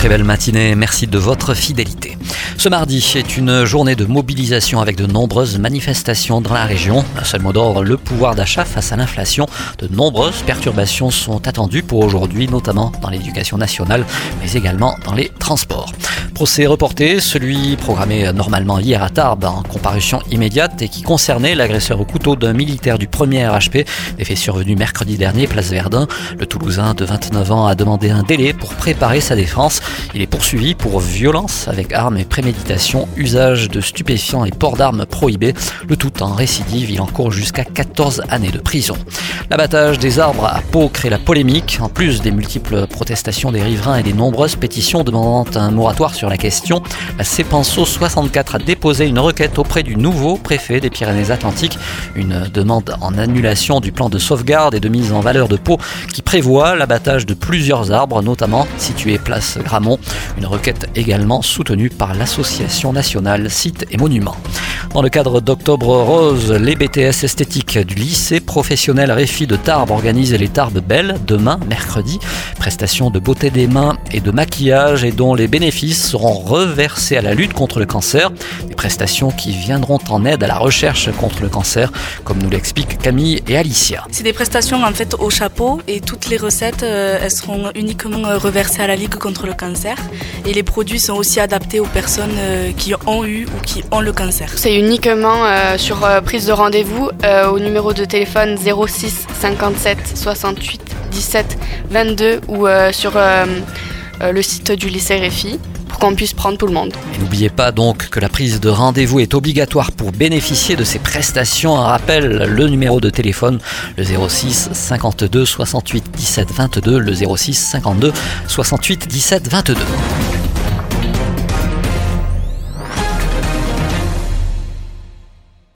Très belle matinée, merci de votre fidélité. Ce mardi est une journée de mobilisation avec de nombreuses manifestations dans la région. Un seul mot d'ordre, le pouvoir d'achat face à l'inflation. De nombreuses perturbations sont attendues pour aujourd'hui, notamment dans l'éducation nationale, mais également dans les transports. Procès reporté, celui programmé normalement hier à Tarbes en comparution immédiate et qui concernait l'agresseur au couteau d'un militaire du 1er RHP, des faits survenus mercredi dernier, place Verdun. Le Toulousain de 29 ans a demandé un délai pour préparer sa défense. Il est poursuivi pour violence avec armes et préméditation, usage de stupéfiants et port d'armes prohibés. Le tout en récidive, il encourt jusqu'à 14 années de prison. L'abattage des arbres à Pau crée la polémique, en plus des multiples protestations des riverains et des nombreuses pétitions demandant un moratoire sur la question. La CEPANSO 64 a déposé une requête auprès du nouveau préfet des Pyrénées-Atlantiques, une demande en annulation du plan de sauvegarde et de mise en valeur de Pau qui prévoit l'abattage de plusieurs arbres, notamment situés place Une requête également soutenue par l'Association nationale Sites et Monuments. Dans le cadre d'Octobre Rose, les BTS esthétiques du lycée professionnel Réfi de Tarbes organisent les Tarbes Belles demain, mercredi. Prestation de beauté des mains et de maquillage et dont les bénéfices seront reversés à la lutte contre le cancer. Des prestations qui viendront en aide à la recherche contre le cancer, comme nous l'expliquent Camille et Alicia. C'est des prestations en fait au chapeau et toutes les recettes euh, elles seront uniquement euh, reversées à la Ligue contre le cancer. Et les produits sont aussi adaptés aux personnes euh, qui ont eu ou qui ont le cancer. C'est uniquement euh, sur euh, prise de rendez-vous euh, au numéro de téléphone 06 57 68 17 22 ou sur le site du lycée Réfi pour qu'on puisse prendre tout le monde. N'oubliez pas donc que la prise de rendez-vous est obligatoire pour bénéficier de ces prestations. Un rappel, le numéro de téléphone, le 06 52 68 17 22, le 06 52 68 17 22.